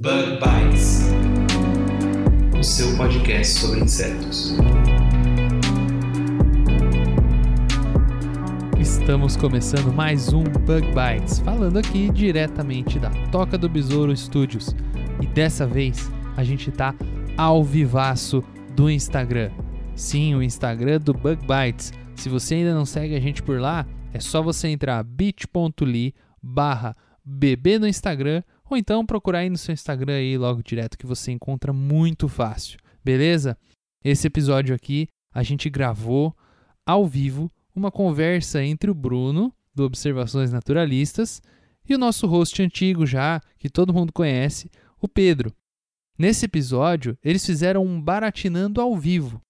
Bug Bites, o seu podcast sobre insetos. Estamos começando mais um Bug Bites, falando aqui diretamente da Toca do Besouro Studios. E dessa vez a gente tá ao vivaço do Instagram. Sim, o Instagram do Bug Bites. Se você ainda não segue a gente por lá, é só você entrar bit.ly barra bb no Instagram ou então procurar aí no seu Instagram aí logo direto que você encontra muito fácil. Beleza? Esse episódio aqui a gente gravou ao vivo uma conversa entre o Bruno, do Observações Naturalistas, e o nosso host antigo já, que todo mundo conhece, o Pedro. Nesse episódio, eles fizeram um baratinando ao vivo.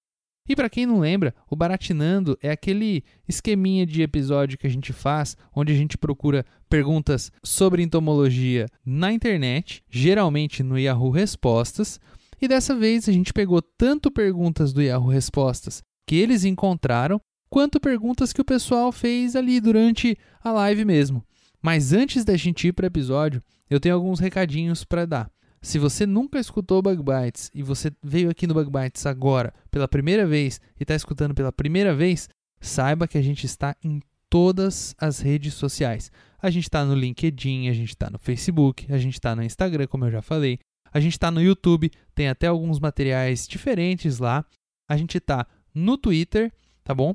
E para quem não lembra, o baratinando é aquele esqueminha de episódio que a gente faz, onde a gente procura perguntas sobre entomologia na internet, geralmente no Yahoo Respostas, e dessa vez a gente pegou tanto perguntas do Yahoo Respostas que eles encontraram, quanto perguntas que o pessoal fez ali durante a live mesmo. Mas antes da gente ir para o episódio, eu tenho alguns recadinhos para dar. Se você nunca escutou Bug Bites e você veio aqui no Bug Bites agora pela primeira vez e está escutando pela primeira vez, saiba que a gente está em todas as redes sociais. A gente está no LinkedIn, a gente está no Facebook, a gente está no Instagram, como eu já falei, a gente está no YouTube, tem até alguns materiais diferentes lá. A gente está no Twitter, tá bom?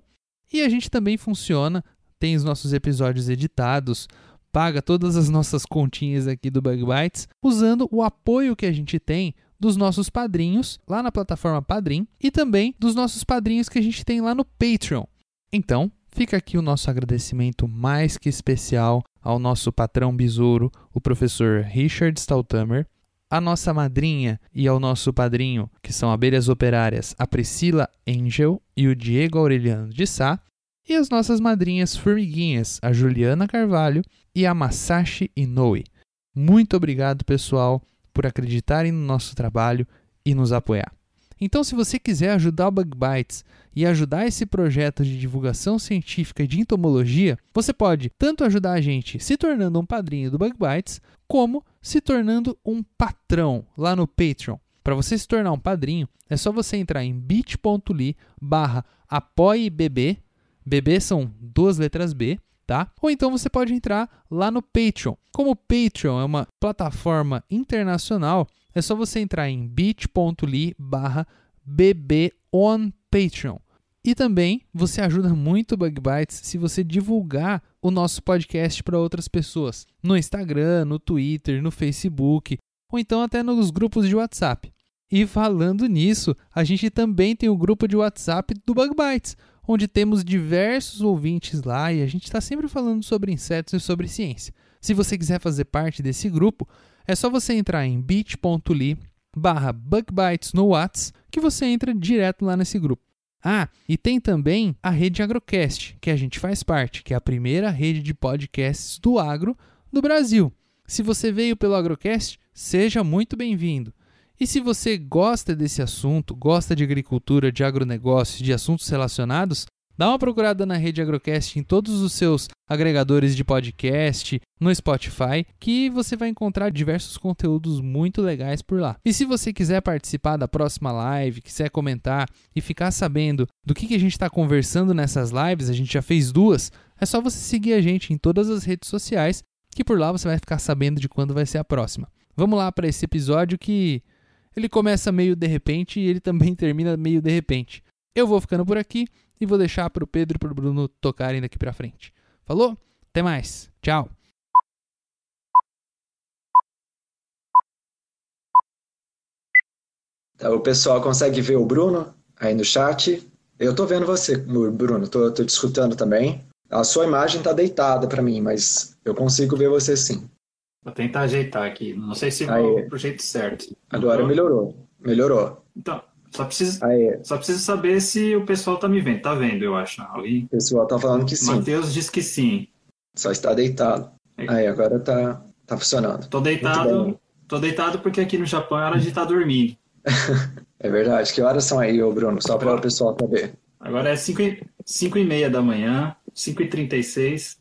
E a gente também funciona, tem os nossos episódios editados, paga todas as nossas continhas aqui do Bug Bites, usando o apoio que a gente tem dos nossos padrinhos lá na plataforma Padrim e também dos nossos padrinhos que a gente tem lá no Patreon. Então, fica aqui o nosso agradecimento mais que especial ao nosso patrão besouro, o professor Richard Staltamer, a nossa madrinha e ao nosso padrinho, que são abelhas operárias, a Priscila Angel e o Diego Aureliano de Sá, e as nossas madrinhas formiguinhas, a Juliana Carvalho e a Masashi Inoue. Muito obrigado, pessoal, por acreditarem no nosso trabalho e nos apoiar. Então, se você quiser ajudar o Bug Bites e ajudar esse projeto de divulgação científica de entomologia, você pode tanto ajudar a gente se tornando um padrinho do Bug Bites, como se tornando um patrão lá no Patreon. Para você se tornar um padrinho, é só você entrar em bit.ly barra apoiebb, BB são duas letras B, tá? Ou então você pode entrar lá no Patreon. Como o Patreon é uma plataforma internacional, é só você entrar em bit.ly barra bbonpatreon. E também você ajuda muito o Bug Bites se você divulgar o nosso podcast para outras pessoas, no Instagram, no Twitter, no Facebook, ou então até nos grupos de WhatsApp. E falando nisso, a gente também tem o grupo de WhatsApp do Bug Bites, onde temos diversos ouvintes lá e a gente está sempre falando sobre insetos e sobre ciência. Se você quiser fazer parte desse grupo, é só você entrar em bit.ly barra bugbites no Whats que você entra direto lá nesse grupo. Ah, e tem também a rede Agrocast, que a gente faz parte, que é a primeira rede de podcasts do agro do Brasil. Se você veio pelo Agrocast, seja muito bem-vindo. E se você gosta desse assunto, gosta de agricultura, de agronegócios, de assuntos relacionados, dá uma procurada na rede Agrocast em todos os seus agregadores de podcast, no Spotify, que você vai encontrar diversos conteúdos muito legais por lá. E se você quiser participar da próxima live, quiser comentar e ficar sabendo do que, que a gente está conversando nessas lives, a gente já fez duas, é só você seguir a gente em todas as redes sociais, que por lá você vai ficar sabendo de quando vai ser a próxima. Vamos lá para esse episódio que ele começa meio de repente e ele também termina meio de repente. Eu vou ficando por aqui e vou deixar para o Pedro e para o Bruno tocarem daqui para frente. Falou? Até mais. Tchau. Tá, o pessoal consegue ver o Bruno aí no chat. Eu tô vendo você, Bruno, tô, tô te escutando também. A sua imagem tá deitada para mim, mas eu consigo ver você sim. Vou tentar ajeitar aqui. Não sei se vou pro jeito certo. Agora melhorou. Melhorou. Então, só preciso, Aí, só preciso saber se o pessoal tá me vendo. Tá vendo, eu acho. Ali. o pessoal tá falando que sim. Matheus diz que sim. Só está deitado. Aí, agora tá, tá funcionando. Tô deitado. Tô deitado porque aqui no Japão é hora de estar dormindo. É verdade. Que horas são aí, ô Bruno? Só para o pessoal saber. Agora é 5 e, e meia da manhã, 5 e 36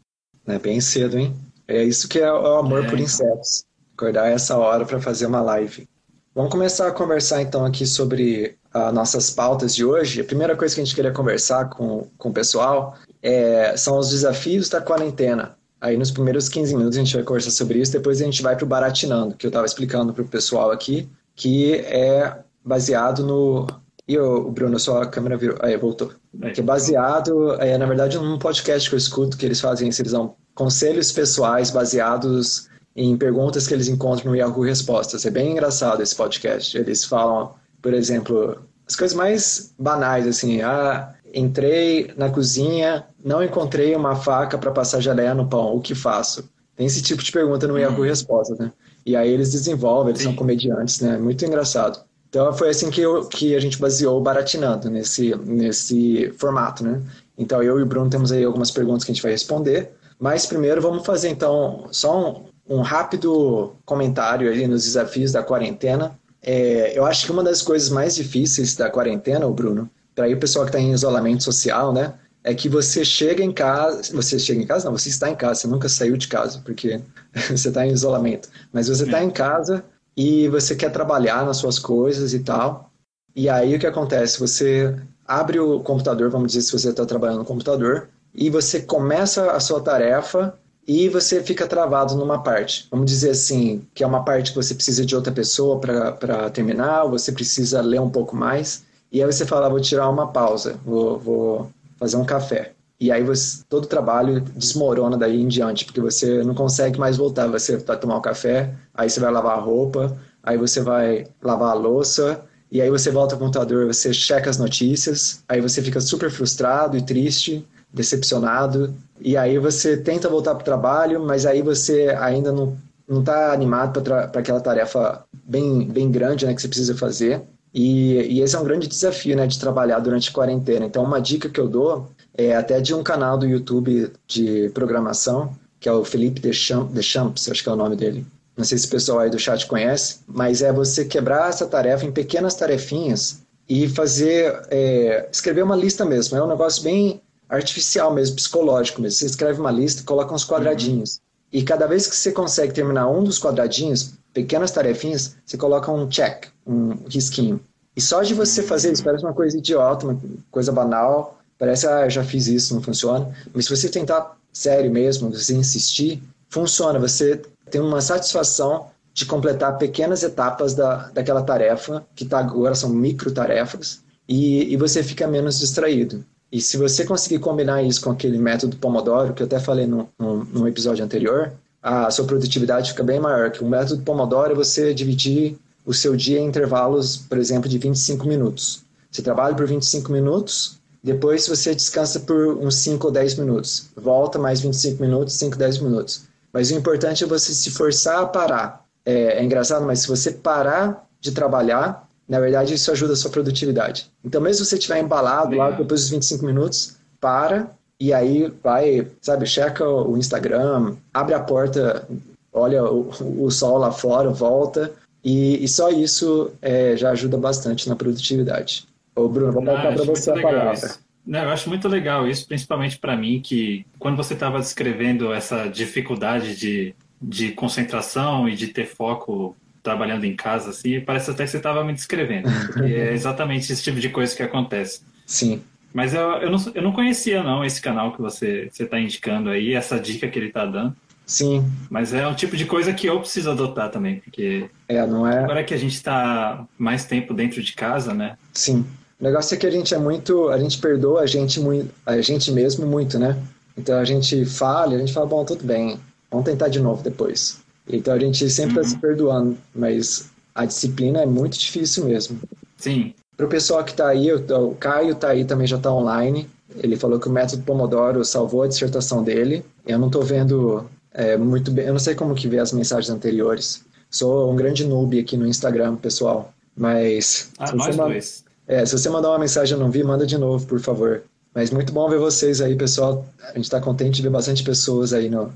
É bem cedo, hein? É isso que é o amor É, por então. insetos. Acordar essa hora para fazer uma live. Vamos começar a conversar então aqui sobre as nossas pautas de hoje. A primeira coisa que a gente queria conversar com, com o pessoal é, são os desafios da quarentena. Aí nos primeiros 15 minutos a gente vai conversar sobre isso, depois a gente vai para o Baratinando, que eu estava explicando para o pessoal aqui, que é baseado no. E o, Bruno, sua câmera virou. Aí, voltou. Aí. Que é baseado, é, na verdade, num podcast que eu escuto, que eles fazem eles dão conselhos pessoais baseados em perguntas que eles encontram no Yahoo Respostas. É bem engraçado esse podcast. Eles falam, por exemplo, as coisas mais banais, assim, ah, entrei na cozinha, não encontrei uma faca para passar geleia no pão, o que faço? Tem esse tipo de pergunta no Yahoo Respostas, né? E aí eles desenvolvem, eles Sim. são comediantes, né? Muito engraçado. Então foi assim que, eu, que a gente baseou o Baratinando, nesse, nesse formato, né? Então eu e o Bruno temos aí algumas perguntas que a gente vai responder, mas primeiro vamos fazer então só um, um rápido comentário ali nos desafios da quarentena. É, eu acho que uma das coisas mais difíceis da quarentena, Bruno, para o pessoal que está em isolamento social, né? É que você chega em casa, você chega em casa, não, você está em casa, você nunca saiu de casa, porque você está em isolamento. Mas você está em casa e você quer trabalhar nas suas coisas e tal. E aí o que acontece? Você abre o computador, vamos dizer, se você está trabalhando no computador, e você começa a sua tarefa e você fica travado numa parte. Vamos dizer assim, que é uma parte que você precisa de outra pessoa para terminar, você precisa ler um pouco mais. E aí você fala, vou tirar uma pausa, vou, vou fazer um café. E aí você, todo o trabalho desmorona daí em diante, porque você não consegue mais voltar. Você vai tomar um café, aí você vai lavar a roupa, aí você vai lavar a louça, e aí você volta ao computador, você checa as notícias, aí você fica super frustrado e triste, decepcionado, e aí você tenta voltar para o trabalho, mas aí você ainda não não está animado para aquela tarefa bem, bem grande né, que você precisa fazer. E, e, esse é um grande desafio né, de trabalhar durante a quarentena. Então, uma dica que eu dou é até de um canal do YouTube de programação, que é o Felipe Deschamps, Deschamps acho que é o nome dele. Não sei se o pessoal aí do chat conhece, mas é você quebrar essa tarefa em pequenas tarefinhas e fazer, é, escrever uma lista mesmo. É um negócio bem artificial mesmo, psicológico mesmo. Você escreve uma lista, coloca uns quadradinhos. Uhum. E cada vez que você consegue terminar um dos quadradinhos, pequenas tarefinhas, você coloca um check, um risquinho. E só de você fazer isso, parece uma coisa idiota, uma coisa banal, parece, ah, já fiz isso, não funciona. Mas se você tentar sério mesmo, você insistir, funciona. Você tem uma satisfação de completar pequenas etapas da, daquela tarefa, que tá, agora são micro tarefas, e, e você fica menos distraído. E se você conseguir combinar isso com aquele método Pomodoro, que eu até falei no, no, no episódio anterior, a sua produtividade fica bem maior. Que o método Pomodoro é você dividir o seu dia em intervalos, por exemplo, de 25 minutos. Você trabalha por 25 minutos, depois você descansa por uns 5 ou 10 minutos. Volta mais 25 minutos, 5, 10 minutos. Mas o importante é você se forçar a parar. É, é engraçado, mas se você parar de trabalhar, na verdade, isso ajuda a sua produtividade. Então, mesmo se você estiver embalado lá depois dos 25 minutos, para e aí vai, sabe, checa o Instagram, abre a porta, olha o, o sol lá fora, volta, e, e só isso é, já ajuda bastante na produtividade. Ô, Bruno, vou passar para você a palavra. Não, eu acho muito legal isso, principalmente para mim, que quando você estava descrevendo essa dificuldade de, de concentração e de ter foco trabalhando em casa, assim, parece até que você estava me descrevendo, porque é exatamente esse tipo de coisa que acontece. Sim. Mas eu, eu, não, eu não conhecia, não, esse canal que você está indicando aí, essa dica que ele está dando. Sim. Mas é um tipo de coisa que eu preciso adotar também, porque é, não é... agora que a gente está mais tempo dentro de casa, né? Sim. O negócio é que a gente é muito, a gente perdoa a gente, muito, a gente mesmo muito, né? Então a gente falha, a gente fala, bom, tudo bem, vamos tentar de novo depois. Então a gente sempre está uhum. se perdoando, mas a disciplina é muito difícil mesmo. Sim. Para o pessoal que está aí, o Caio está aí também já está online. Ele falou que o método Pomodoro salvou a dissertação dele. Eu não estou vendo é, muito bem. Eu não sei como que vê as mensagens anteriores. Sou um grande noob aqui no Instagram, pessoal. Mas. Ah, se, nós dois. é, se você mandar uma mensagem e eu não vi, manda de novo, por favor. Mas muito bom ver vocês aí, pessoal. A gente está contente de ver bastante pessoas aí no,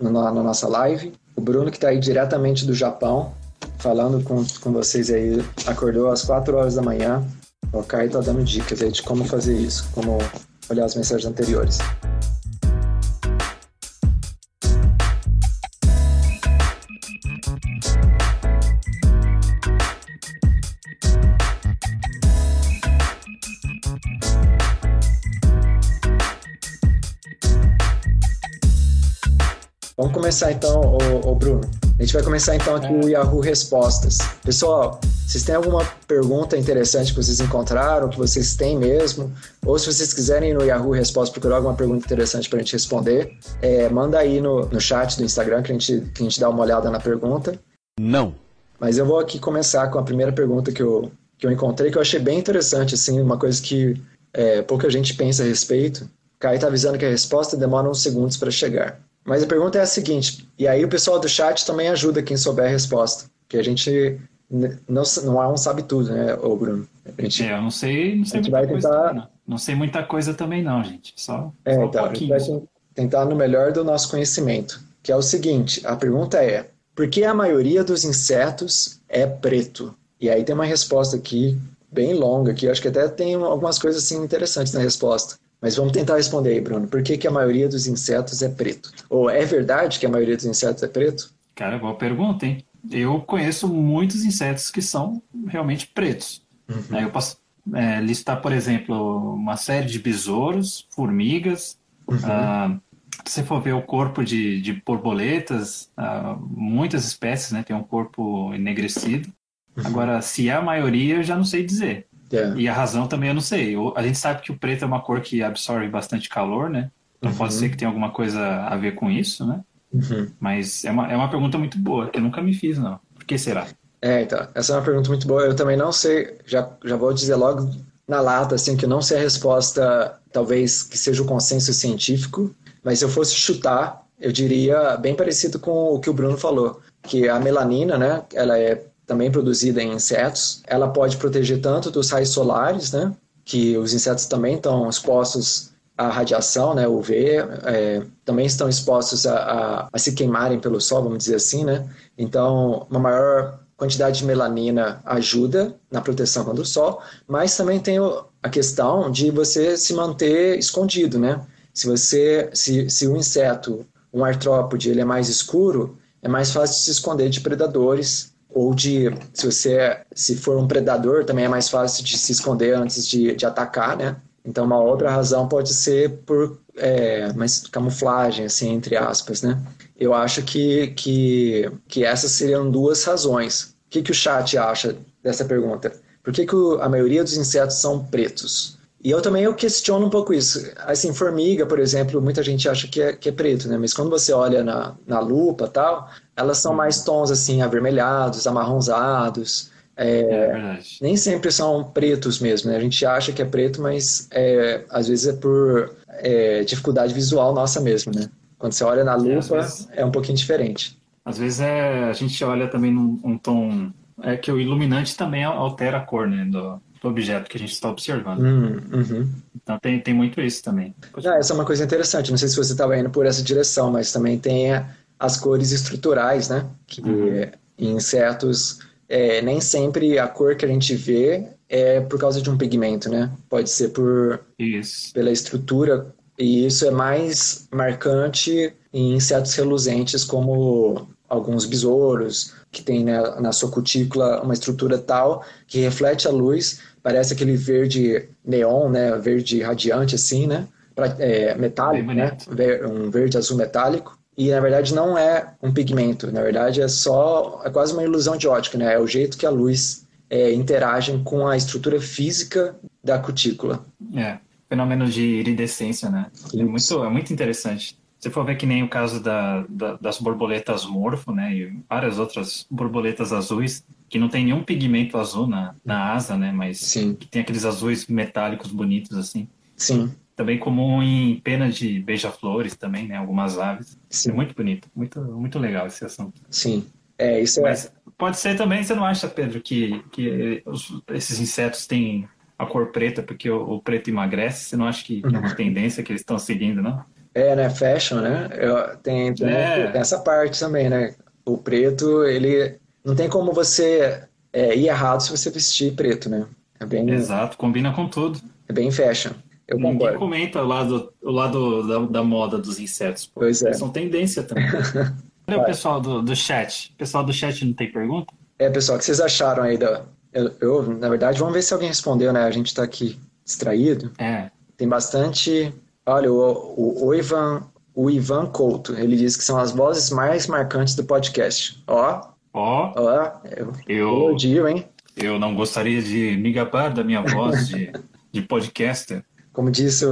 no- na, na nossa live. O Bruno, que está aí diretamente do Japão, falando com, com vocês aí, acordou às 4 horas da manhã. O Caio está dando dicas aí de como fazer isso, como olhar as mensagens anteriores. Vamos começar então, ô, ô Bruno. A gente vai começar então aqui o Yahoo Respostas. Pessoal, vocês têm alguma pergunta interessante que vocês encontraram, que vocês têm mesmo? Ou se vocês quiserem ir no Yahoo Respostas procurar alguma pergunta interessante para a gente responder, é, manda aí no, no chat do Instagram que a, gente, que a gente dá uma olhada na pergunta. Não. Mas eu vou aqui começar com a primeira pergunta que eu, que eu encontrei, que eu achei bem interessante, assim, uma coisa que é, pouca gente pensa a respeito. Caio está avisando que a resposta demora uns segundos para chegar. Mas a pergunta é a seguinte, e aí o pessoal do chat também ajuda quem souber a resposta, porque a gente não, não, é um sabe tudo, né, ô Bruno? A gente, É, eu não sei, não sei muita vai coisa tentar- também, não. Não sei muita coisa também não, gente. Só, é, só um então, a gente pouquinho. vai ten- tentar no melhor do nosso conhecimento, que é o seguinte, a pergunta é, por que a maioria dos insetos é preto? E aí tem uma resposta aqui, bem longa, que eu acho que até tem algumas coisas assim interessantes na resposta. Mas vamos tentar responder aí, Bruno. Por que, que a maioria dos insetos é preto? Ou é verdade que a maioria dos insetos é preto? Cara, boa pergunta, hein? Eu conheço muitos insetos que são realmente pretos. né? Eu posso é, listar, por exemplo, uma série de besouros, formigas. ah, se você for ver o corpo de, de borboletas, ah, muitas espécies né, têm um corpo enegrecido. Agora, se é a maioria, eu já não sei dizer. É. E a razão também eu não sei. A gente sabe que o preto é uma cor que absorve bastante calor, né? Então pode Uhum. ser que tenha alguma coisa a ver com isso, né? Uhum. Mas é uma, é uma pergunta muito boa, que eu nunca me fiz, não. Por que será? É, então, essa é uma pergunta muito boa. Eu também não sei, já, já vou dizer logo na lata, assim, que eu não sei a resposta, talvez que seja o consenso científico, mas se eu fosse chutar, eu diria bem parecido com o que o Bruno falou, que a melanina, né, ela é também produzida em insetos, ela pode proteger tanto dos raios solares, né, que os insetos também estão expostos à radiação, né, UV, é, também estão expostos a, a, a se queimarem pelo sol, vamos dizer assim, né, então uma maior quantidade de melanina ajuda na proteção contra o sol, mas também tem a questão de você se manter escondido, né? Se você, se, se o inseto, um artrópode, ele é mais escuro, é mais fácil de se esconder de predadores ou de, se você, se for um predador, também é mais fácil de se esconder antes de, de atacar, né? Então, uma outra razão pode ser por é, mais camuflagem, assim, entre aspas, né? Eu acho que, que, que essas seriam duas razões. O que, que o chat acha dessa pergunta? Por que, que o- a maioria dos insetos são pretos? E eu também eu questiono um pouco isso. Assim, formiga, por exemplo, muita gente acha que é, que é preto, né? Mas quando você olha na, na lupa tal, elas são mais tons, assim, avermelhados, amarronzados. É, É verdade. nem sempre são pretos mesmo, né? A gente acha que é preto, mas é, às vezes é por é, dificuldade visual nossa mesmo, né? Quando você olha na às lupa, vezes- é um pouquinho diferente. Às vezes é, a gente olha também num um tom. É que o iluminante também altera a cor, né? Do objeto que a gente está observando. Hum, uhum. Então tem, tem muito isso também. Ah, essa é uma coisa interessante. Não sei se você estava indo por essa direção, mas também tem a- as cores estruturais, né? Que Uhum. em insetos é, nem sempre a cor que a gente vê é por causa de um pigmento, né? Pode ser por Isso. pela estrutura e isso é mais marcante em insetos reluzentes como alguns besouros que tem né, na sua cutícula uma estrutura tal que reflete a luz parece aquele verde neon né? Verde radiante assim né? Pra- é, metálico Bem né um verde azul metálico. E na verdade não é um pigmento. Na verdade é só é quase uma ilusão de ótica né? É o jeito que a luz é, interage com a estrutura física da cutícula. É. Fenômeno de iridescência, né? É muito, é muito interessante. Se for ver que nem o caso da, da- das borboletas morfo, né? E várias outras borboletas azuis, que não tem nenhum pigmento azul na, na asa, né? Mas sim que tem aqueles azuis metálicos bonitos, assim. Sim. também comum em penas de beija-flores também, né? Algumas aves. Sim. É muito bonito, muito, muito legal esse assunto. Sim. É, isso é. Mas pode ser também, você não acha, Pedro, que, que os- esses insetos têm a cor preta porque o, o preto emagrece? Você não acha que, que é uma tendência que eles estão seguindo, não? É, né? Fashion, né? Eu- tem, tem, É. tem essa parte também, né? O preto, ele. Não tem como você é, ir errado se você vestir preto, né? É bem, Exato, combina com tudo. é bem fashion. Eu Ninguém concordo. comenta o lado, o lado da, da moda dos insetos. pô. Pois é. Eles são tendência também. Cadê o pessoal do, do chat? O pessoal do chat não tem pergunta? É, pessoal, o que vocês acharam aí da. Eu, eu, na verdade, vamos ver se alguém respondeu, né? A gente tá aqui distraído. É. Tem bastante. Olha, o, o, o Ivan, o Ivan Couto, ele diz que são as vozes mais marcantes do podcast. Ó, Ó, ó, eu, eu, elogio, hein? eu não gostaria de me gabar da minha voz de, de podcaster. Como disse,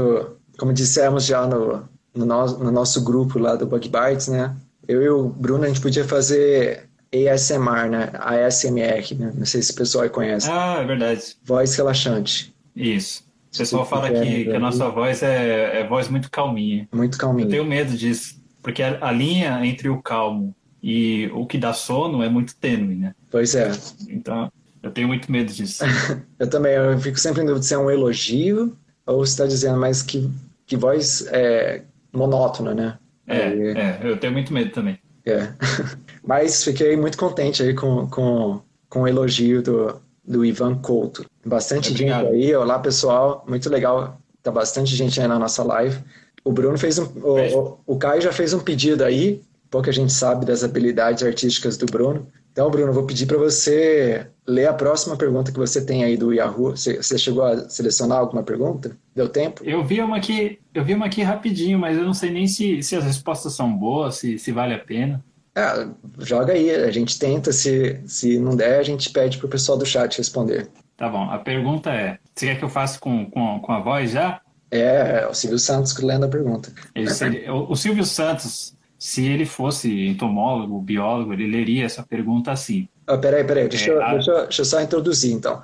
como dissemos já no, no, nosso, no nosso grupo lá do Bug Bites, né? Eu e o Bruno, a gente podia fazer ASMR, né? ASMR, né? Não sei se o pessoal aí conhece. Ah, é verdade. Voz relaxante. Isso. O pessoal fala que, que a nossa voz é, é voz muito calminha. Muito Eu calminho. tenho medo disso, porque a, a linha entre o calmo e o que dá sono é muito tênue, né? Pois é. Então, eu tenho muito medo disso. Eu também, eu fico sempre em dúvida se é um elogio ou se está dizendo, mas que, que voz é, monótona, né? É, Aí- é, eu tenho muito medo também. É. Mas fiquei muito contente aí com, com, com o elogio do, do Ivan Couto. Bastante gente Obrigado. aí. Olá, pessoal. Muito legal. Tá bastante gente aí na nossa live. O Bruno fez um. O, o, o Caio já fez um pedido aí. Pouca gente sabe das habilidades artísticas do Bruno. Então, Bruno, eu vou pedir para você ler a próxima pergunta que você tem aí do Yahoo. Você, você chegou a selecionar alguma pergunta? Deu tempo? Eu vi uma aqui, eu vi uma aqui rapidinho, mas eu não sei nem se, se as respostas são boas, se, se vale a pena. Ah, joga aí. A gente tenta. Se, se não der, a gente pede pro pessoal do chat responder. Tá bom, a pergunta é: você quer que eu faça com, com, com a voz já? É, é o Silvio Santos que lendo a pergunta. Seria- o, o Silvio Santos, se ele fosse entomólogo, biólogo, ele leria essa pergunta assim. Ah, peraí, peraí, deixa, É, eu, a- deixa, deixa eu só introduzir então.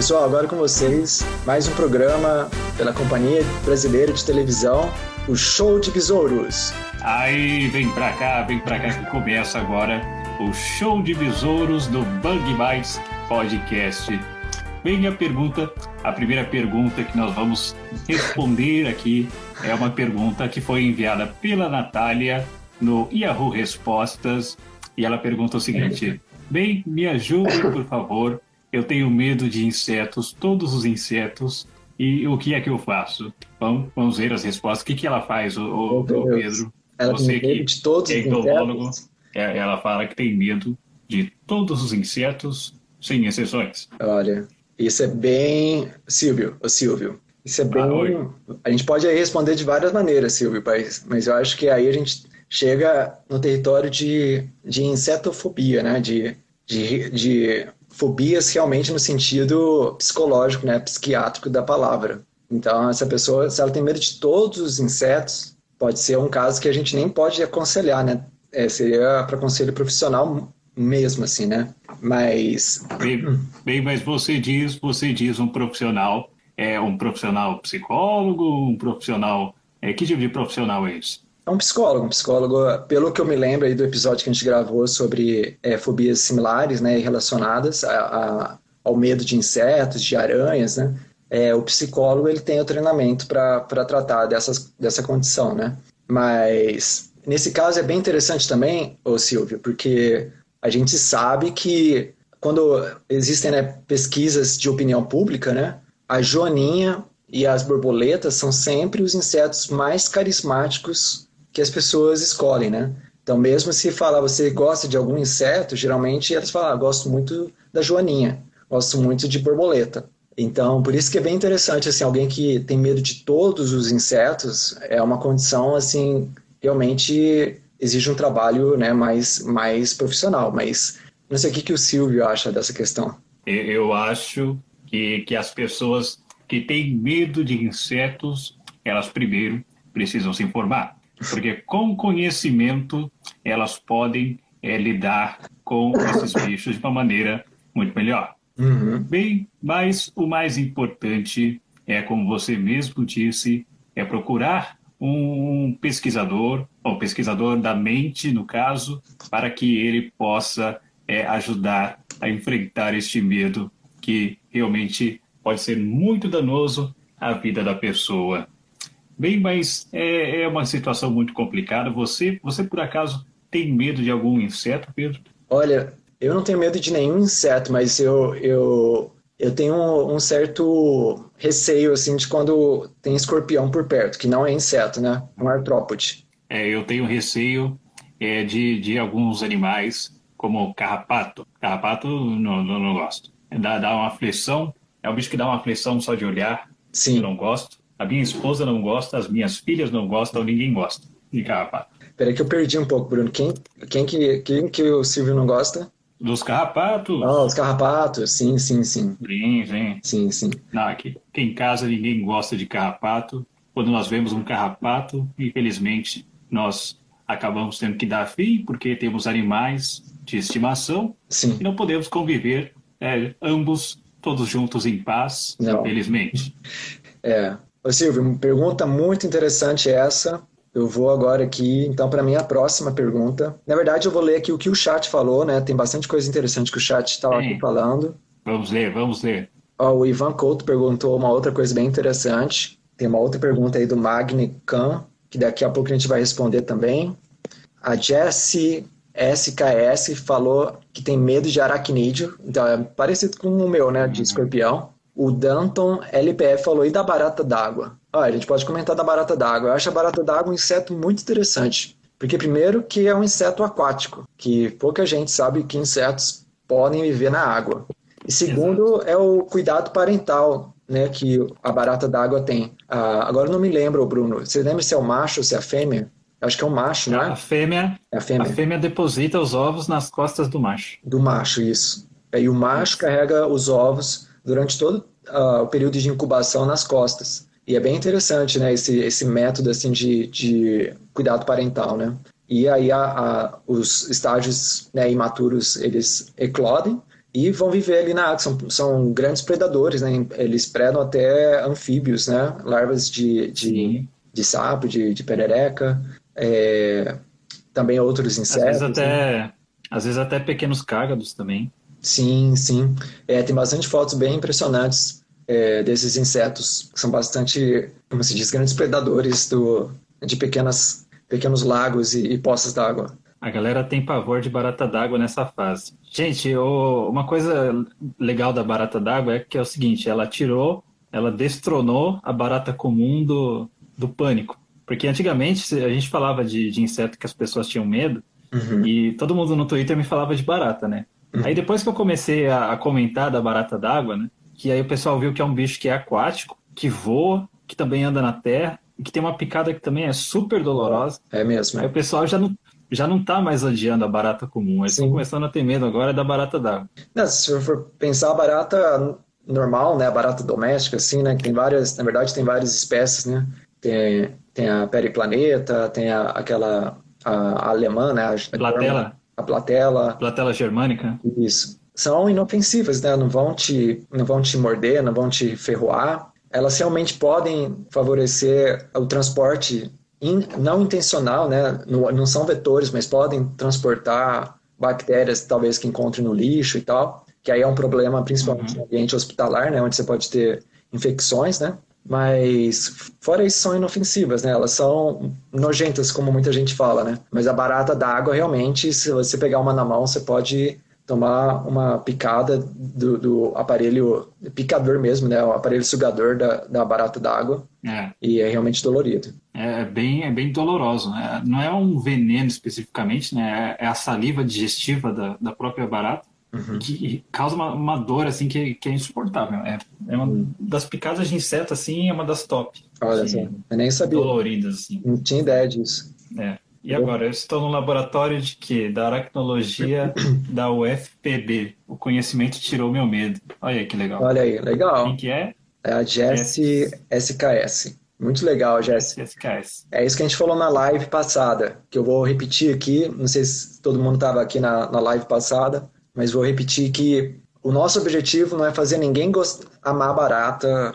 Pessoal, agora com vocês, mais um programa pela Companhia Brasileira de Televisão, o Show de Besouros. Aí, vem pra cá, vem pra cá que começa agora o show de besouros do Bug Bites Podcast. Vem a pergunta, a primeira pergunta que nós vamos responder aqui é uma pergunta que foi enviada pela Natália no Yahoo Respostas e ela pergunta o seguinte: Bem, me ajude, por favor. Eu tenho medo de insetos, todos os insetos. E o que é que eu faço? Vamos, vamos ver as respostas. O que, que ela faz, o, o, o. Pedro? Ela Você tem medo que de todos os é entomólogo, é, ela fala que tem medo de todos os insetos, sem exceções. Olha, isso é bem. Silvio, ô Silvio. Isso é bem. Ah, a gente pode aí responder de várias maneiras, Silvio, mas, mas eu acho que aí a gente chega no território de, de insetofobia, né? De, de, de fobias realmente no sentido psicológico, né? Psiquiátrico da palavra. Então, essa pessoa, se ela tem medo de todos os insetos, pode ser um caso que a gente nem pode aconselhar, né? É, seria para conselho profissional mesmo, assim, né? Mas Bem, bem, mas você diz, você diz um profissional, é um profissional psicólogo, um profissional, é, que tipo de profissional é esse? É um psicólogo, um psicólogo, pelo que eu me lembro aí do episódio que a gente gravou sobre é, fobias similares, né, relacionadas a, a- ao medo de insetos, de aranhas, né, é, o psicólogo ele tem o treinamento para tratar dessas, dessa condição, né, mas nesse caso é bem interessante também, ô Silvio, porque a gente sabe que quando existem né, pesquisas de opinião pública, né, a joaninha e as borboletas são sempre os insetos mais carismáticos que as pessoas escolhem, né? Então, mesmo se falar você gosta de algum inseto, geralmente elas falam, ah, gosto muito da joaninha, gosto muito de borboleta. Então, por isso que é bem interessante, assim, alguém que tem medo de todos os insetos é uma condição, assim, realmente exige um trabalho, né, mais, mais profissional. Mas não sei o que, que o Silvio acha dessa questão. Eu- acho que, que as pessoas que têm medo de insetos, elas primeiro precisam se informar. Porque com conhecimento elas podem é, lidar com esses bichos de uma maneira muito melhor. Uhum. Bem, mas o mais importante é, como você mesmo disse, é procurar um pesquisador, ou pesquisador da mente, no caso, para que ele possa é, ajudar a enfrentar este medo que realmente pode ser muito danoso à vida da pessoa. Bem, mas é, é uma situação muito complicada. Você, você por acaso tem medo de algum inseto, Pedro? Olha, eu não tenho medo de nenhum inseto, mas eu, eu, eu tenho um, um certo receio assim de quando tem escorpião por perto, que não é inseto, né? É um artrópode. É, eu tenho receio é, de, de alguns animais, como carrapato. Carrapato não, não, não gosto. Dá, dá uma aflição, é um bicho que dá uma aflição só de olhar. Sim. Eu não gosto. A minha esposa não gosta, as minhas filhas não gostam, ninguém gosta de carrapato. Peraí que eu perdi um pouco, Bruno. Quem, quem, que, quem que o Silvio não gosta? Dos carrapatos? Ah, os carrapatos. Sim, sim, sim. Sim, sim. Sim, sim. Não, aqui, aqui em casa ninguém gosta de carrapato. Quando nós vemos um carrapato, infelizmente, nós acabamos tendo que dar fim, porque temos animais de estimação Sim. e não podemos conviver é, ambos todos juntos em paz, Não. infelizmente. É. Ô, Silvio, uma pergunta muito interessante essa. Eu vou agora aqui, então, para minha próxima pergunta. Na verdade, eu vou ler aqui o que o chat falou, né? Tem bastante coisa interessante que o chat estava Tem. aqui falando. Vamos ler, vamos ler. Ó, o Ivan Couto perguntou uma outra coisa bem interessante. Tem uma outra pergunta aí do Magni Khan, que daqui a pouco a gente vai responder também. A Jessie SKS falou que tem medo de aracnídeo, então é parecido com o meu, né, de escorpião. O Danton LPF falou, e da barata d'água? Ó, a gente pode comentar da barata d'água. Eu acho a barata d'água um inseto muito interessante. Porque, primeiro, que é um inseto aquático, que pouca gente sabe que insetos podem viver na água. E segundo, é o cuidado parental né, que a barata d'água tem. Ah, agora eu não me lembro, Bruno. Você lembra se é o macho ou se é a fêmea? Acho que é o macho, A né? fêmea, É a a fêmea. fêmea deposita os ovos nas costas do macho. Do macho, isso. E o macho carrega os ovos durante todo ah, o período de incubação nas costas. E é bem interessante, né, esse, esse método assim de, de cuidado parental, né? E aí a, a- os estágios né, imaturos, eles eclodem e vão viver ali na água. São, são grandes predadores, né? Eles predam até anfíbios, né? Larvas de, de, de sapo, de, de perereca, é, também outros Às insetos. vezes né? até, às vezes até pequenos cágados também. Sim, sim. É, tem bastante fotos bem impressionantes é, desses insetos, que são bastante, como se diz, grandes predadores do, de pequenas, pequenos lagos e, e poças d'água. A galera tem pavor de barata d'água nessa fase. Gente, o- uma coisa legal da barata d'água é que é o seguinte, ela tirou, ela destronou a barata comum do, do pânico. Porque antigamente a gente falava de, de inseto que as pessoas tinham medo Uhum. e todo mundo no Twitter me falava de barata, né? Aí depois que eu comecei a, a comentar da barata d'água, né? Que aí o pessoal viu que é um bicho que é aquático, que voa, que também anda na terra e que tem uma picada que também é super dolorosa. É mesmo. Aí o pessoal já não, já não tá mais odiando a barata comum, eles Sim. estão começando a ter medo agora da barata d'água. Se for pensar a barata normal, né, a barata doméstica, assim, né, que tem várias, na verdade tem várias espécies, né, tem, tem a periplaneta, tem a, aquela a, a alemã, né, a, Platela, a platela, platela germânica. Isso. São inofensivas, né? Não vão te, não vão te morder, não vão te ferroar. Elas realmente podem favorecer o transporte in- não intencional, né? Não, não são vetores, mas podem transportar bactérias, talvez que encontrem no lixo e tal. Que aí é um problema, principalmente no ambiente hospitalar, né? Onde você pode ter infecções, né? Mas fora isso são inofensivas, né? Elas são nojentas, como muita gente fala, né? Mas a barata d'água realmente, se você pegar uma na mão, você pode tomar uma picada do, do aparelho picador mesmo, né? O aparelho sugador da, da barata d'água É, e é realmente dolorido. é bem, é bem doloroso. né? Não é um veneno especificamente, né? É a saliva digestiva da, da própria barata Uhum. que causa uma, uma dor assim que, que é insuportável. É, é uma das picadas de inseto assim, é uma das top. Olha Sim. só, eu nem sabia, Doloridas assim. não tinha ideia disso. É. E agora, eu estou no laboratório de quê? Da aracnologia da UFPB. O conhecimento tirou meu medo. Olha aí que legal. Olha aí, legal. Quem que é? É a Jessie SKS. Muito legal, Jéssica. Eficaz. É isso que a gente falou na live passada, que eu vou repetir aqui. Não sei se todo mundo estava aqui na, na live passada, mas vou repetir que o nosso objetivo não é fazer ninguém gost... amar barata,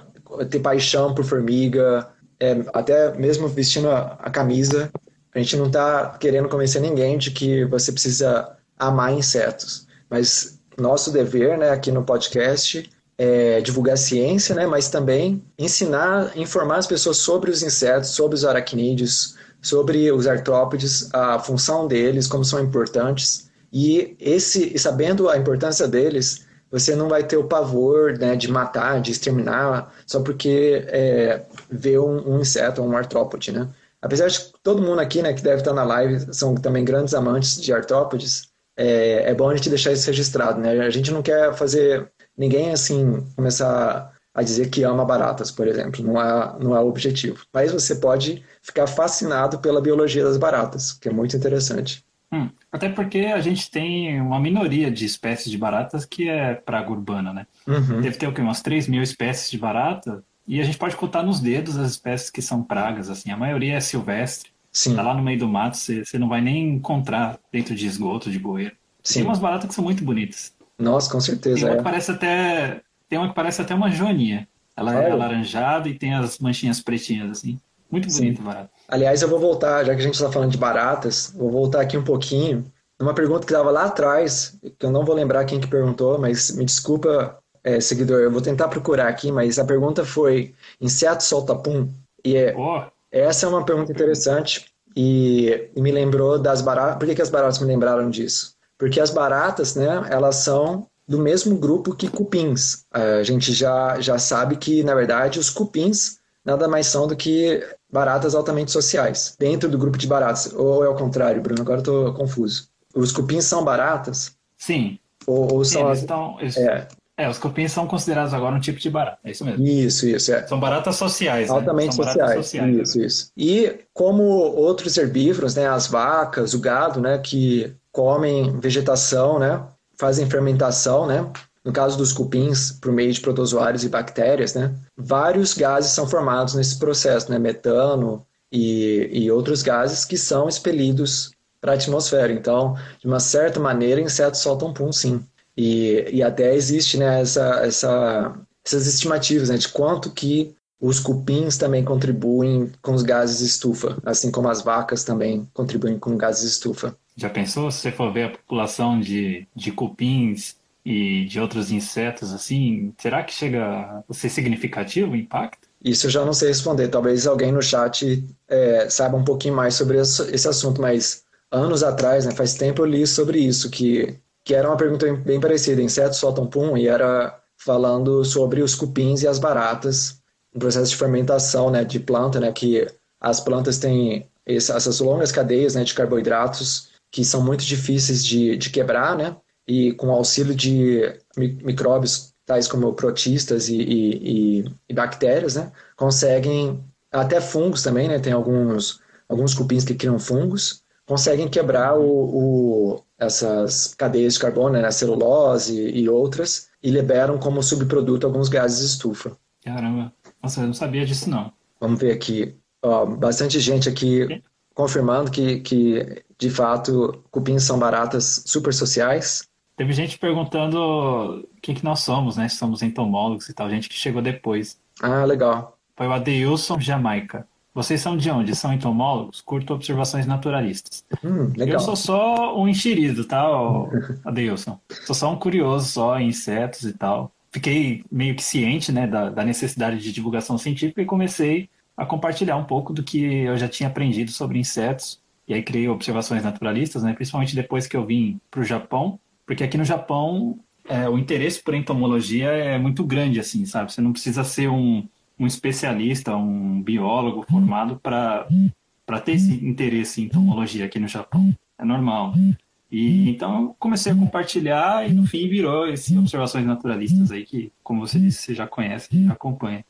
ter paixão por formiga, é, até mesmo vestindo a, a camisa. A gente não está querendo convencer ninguém de que você precisa amar insetos, mas nosso dever, né, aqui no podcast é, divulgar ciência, né, mas também ensinar, informar as pessoas sobre os insetos, sobre os aracnídeos, sobre os artrópodes, a função deles, como são importantes. E esse, e sabendo a importância deles, você não vai ter o pavor né, de matar, de exterminar, só porque é, vê um, um inseto, um artrópode, né? Apesar de todo mundo aqui, né, que deve estar na live, são também grandes amantes de artrópodes, é, é bom a gente deixar isso registrado, né? A gente não quer fazer ninguém assim começar a dizer que ama baratas, por exemplo, não é, não é o objetivo. Mas você pode ficar fascinado pela biologia das baratas, que é muito interessante. Hum, até porque a gente tem uma minoria de espécies de baratas que é praga urbana, né? Uhum. Deve ter o quê? Umas 3 mil espécies de barata, e a gente pode contar nos dedos as espécies que são pragas, assim. A maioria é silvestre, Sim. tá lá no meio do mato, você, não vai nem encontrar dentro de esgoto, de bueiro. Sim. Tem umas baratas que são muito bonitas. Nossa, com Tem certeza. uma É. que parece até. Tem uma que parece até uma joaninha. Ela é Olha. alaranjada e tem as manchinhas pretinhas, assim. Muito bonita, barata. Aliás, eu vou voltar, já que a gente está falando de baratas, vou voltar aqui um pouquinho. Uma pergunta que estava lá atrás, que eu não vou lembrar quem que perguntou, mas me desculpa, é, seguidor, eu vou tentar procurar aqui, mas a pergunta foi: inseto solta pum? E é, Ó, essa é uma pergunta interessante e, e me lembrou das baratas. Por que, que as baratas me lembraram disso? Porque as baratas, né, elas são do mesmo grupo que cupins. A gente já, já sabe que, na verdade, os cupins nada mais são do que baratas altamente sociais, dentro do grupo de baratas. Ou é o contrário, Bruno? Agora eu tô confuso. Os cupins são baratas? sim. Ou, ou são eles estão. eles- É, É, os cupins são considerados agora um tipo de barata. É isso mesmo. isso, isso. É. São baratas sociais, né? Altamente São baratas sociais. Isso, isso. E como outros herbívoros, né, as vacas, o gado, né, que comem vegetação, né, fazem fermentação, né, no caso dos cupins, por meio de protozoários e bactérias, né, vários gases são formados nesse processo, né, metano e, e outros gases que são expelidos para a atmosfera. Então, de uma certa maneira, insetos soltam pum, sim. E, e até existe, né, essa, essa, essas estimativas, né, de quanto que os cupins também contribuem com os gases estufa, assim como as vacas também contribuem com gases estufa. Já pensou se você for ver a população de, de cupins e de outros insetos assim, será que chega a ser significativo o impacto? Isso eu já não sei responder. Talvez alguém no chat é, saiba um pouquinho mais sobre esse assunto, mas anos atrás, né, faz tempo eu li sobre isso, que, que era uma pergunta bem parecida. Insetos soltam pum e era falando sobre os cupins e as baratas, um processo de fermentação né, de planta, né, que as plantas têm essa- essas longas cadeias né, de carboidratos que são muito difíceis de, de quebrar, né? E com o auxílio de mi- micróbios tais como protistas e, e- e- e bactérias, né? Conseguem, até fungos também, né? Tem alguns, alguns cupins que criam fungos, conseguem quebrar o, o- essas cadeias de carbono, né? A celulose e, outras, e liberam como subproduto alguns gases estufa. Caramba, nossa, eu não sabia disso não. Vamos ver aqui. Ó, bastante gente aqui confirmando que, que, de fato, cupins são baratas super sociais. Teve gente perguntando o que, que nós somos, né? Somos entomólogos e tal, gente que chegou depois. Ah, legal. Foi o Adeilson Jamaica. Vocês são de onde? São entomólogos? Curto observações naturalistas. Hum, Eu sou só um enxerido, tá, Adeilson? Sou só um curioso só em insetos e tal. Fiquei meio que ciente, né, da, da necessidade de divulgação científica e comecei a compartilhar um pouco do que eu já tinha aprendido sobre insetos. E aí criei observações naturalistas, né, principalmente depois que eu vim para o Japão, porque aqui no Japão é, o interesse por entomologia é muito grande, assim, sabe? Você não precisa ser um, um especialista, um biólogo formado para ter esse interesse em entomologia aqui no Japão. É normal. E então comecei a compartilhar e no fim virou esse observações naturalistas aí que, como você disse, você já conhece, acompanha.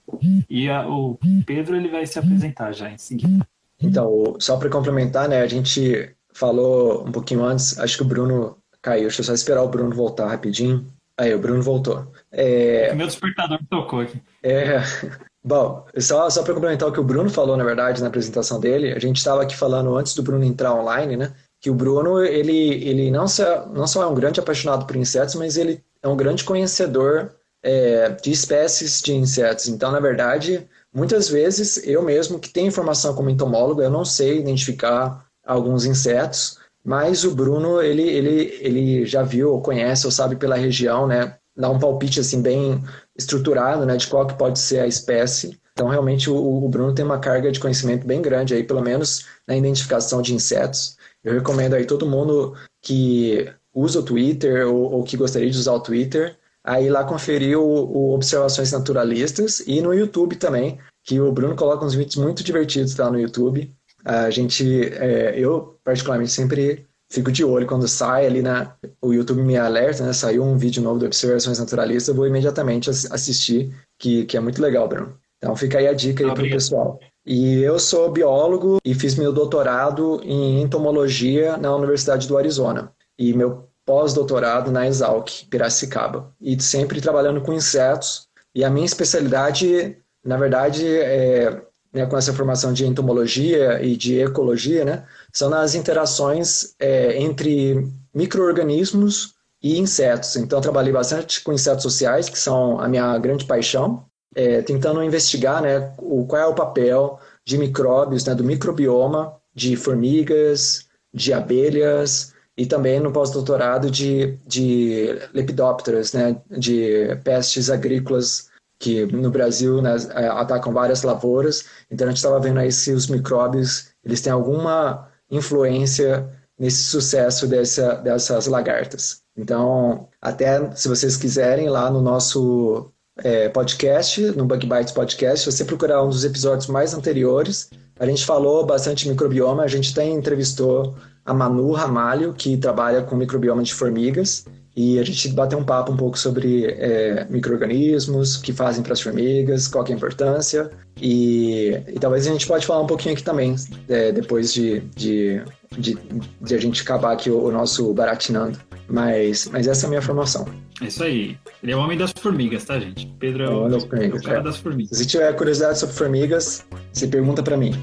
E a- o Pedro ele vai se apresentar já em seguida. Então, só para complementar, né? A gente falou um pouquinho antes, acho que o Bruno caiu. Deixa eu só esperar o Bruno voltar rapidinho. Aí, o Bruno voltou. É, meu despertador tocou aqui. É, Bom, só, só para complementar o que o Bruno falou, na verdade, na apresentação dele, a gente estava aqui falando antes do Bruno entrar online, né? Que o Bruno, ele, ele não, só, não só é um grande apaixonado por insetos, mas ele é um grande conhecedor é, de espécies de insetos. Então, na verdade, muitas vezes eu mesmo, que tenho informação como entomólogo, eu não sei identificar alguns insetos, mas o Bruno, ele, ele, ele já viu, ou conhece, ou sabe pela região, né? Dá um palpite assim bem estruturado, né, de qual que pode ser a espécie. Então, realmente, o, o Bruno tem uma carga de conhecimento bem grande aí, pelo menos na identificação de insetos. Eu recomendo aí todo mundo que usa o Twitter ou, ou que gostaria de usar o Twitter, aí lá conferir o, o, Observações Naturalistas e no YouTube também, que o Bruno coloca uns vídeos muito divertidos lá no YouTube. A gente, é, eu particularmente sempre fico de olho quando sai ali na o YouTube me alerta, né? Saiu um vídeo novo do Observações Naturalistas, eu vou imediatamente assistir, que, que é muito legal, Bruno. Então fica aí a dica aí para o pessoal. E eu sou biólogo e fiz meu doutorado em entomologia na Universidade do Arizona. E meu pós-doutorado na Exalc, Piracicaba. E sempre trabalhando com insetos. E a minha especialidade, na verdade, é, né, com essa formação de entomologia e de ecologia, né, são nas interações é, entre micro-organismos e insetos. Então, trabalhei bastante com insetos sociais, que são a minha grande paixão, é, tentando investigar né, o, qual é o papel de micróbios, né, do microbioma de formigas, de abelhas e também no pós-doutorado de, de lepidópteras, né, de pestes agrícolas que no Brasil né, é, atacam várias lavouras. Então a gente estava vendo aí se os micróbios eles têm alguma influência nesse sucesso dessa, dessas lagartas. Então, até se vocês quiserem, lá no nosso é, podcast, no Bug Bites Podcast, você procurar um dos episódios mais anteriores, a gente falou bastante microbioma, a gente até entrevistou a Manu Ramalho, que trabalha com microbioma de formigas, e a gente bateu um papo um pouco sobre é, micro-organismos, que fazem para as formigas, qual é a importância. E, e, talvez a gente pode falar um pouquinho aqui também, é, depois de, de, de, de, a gente acabar aqui o, o, nosso baratinando. Mas, mas essa é a minha formação. É isso aí. Ele é o homem das formigas, tá, gente? Pedro é, é o, o, formigas, o cara é. das formigas. Se tiver curiosidade sobre formigas, se pergunta para mim.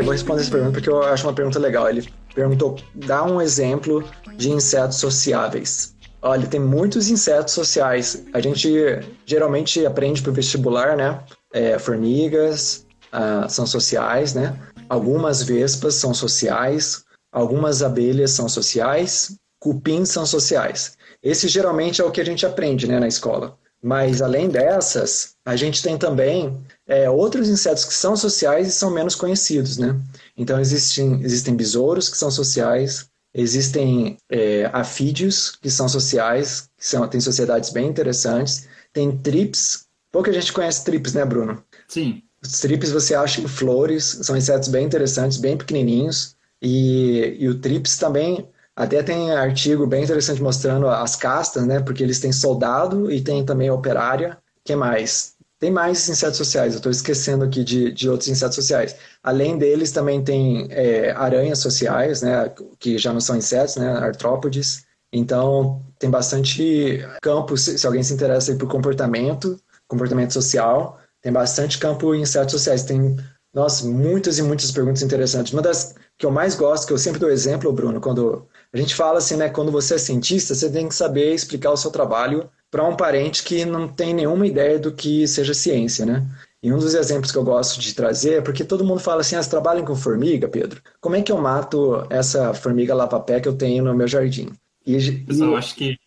Aleatório, vou responder essa pergunta porque eu acho uma pergunta legal. Ele perguntou: dá um exemplo de insetos sociáveis. Olha, tem muitos insetos sociais. A gente geralmente aprende para o vestibular, né? É, formigas ah, são sociais, né? Algumas vespas são sociais, algumas abelhas são sociais, cupins são sociais. Esse geralmente é o que a gente aprende, né, na escola. Mas além dessas, a gente tem também é, outros insetos que são sociais e são menos conhecidos, né? Então existem, existem besouros que são sociais, existem é, afídeos que são sociais, que são, têm sociedades bem interessantes, tem trips, pouca gente conhece trips, né, Bruno? Sim. Os trips você acha em flores, são insetos bem interessantes, bem pequenininhos, e, e o trips também até tem artigo bem interessante mostrando as castas, né? Porque eles têm soldado e tem também operária. que mais? Tem mais insetos sociais, eu estou esquecendo aqui de, de outros insetos sociais. Além deles, também tem é, aranhas sociais, né? Que já não são insetos, né? Artrópodes. Então, tem bastante campo, se, se alguém se interessa por comportamento, comportamento social, tem bastante campo em insetos sociais. Tem, nossa, muitas e muitas perguntas interessantes. Uma das que eu mais gosto, que eu sempre dou exemplo, Bruno, quando a gente fala assim, né? Quando você é cientista, você tem que saber explicar o seu trabalho para um parente que não tem nenhuma ideia do que seja ciência, né? E um dos exemplos que eu gosto de trazer é porque todo mundo fala assim: ah, você trabalha com formiga, Pedro? Como é que eu mato essa formiga lava-pé que eu tenho no meu jardim? E, Pessoal, e... acho que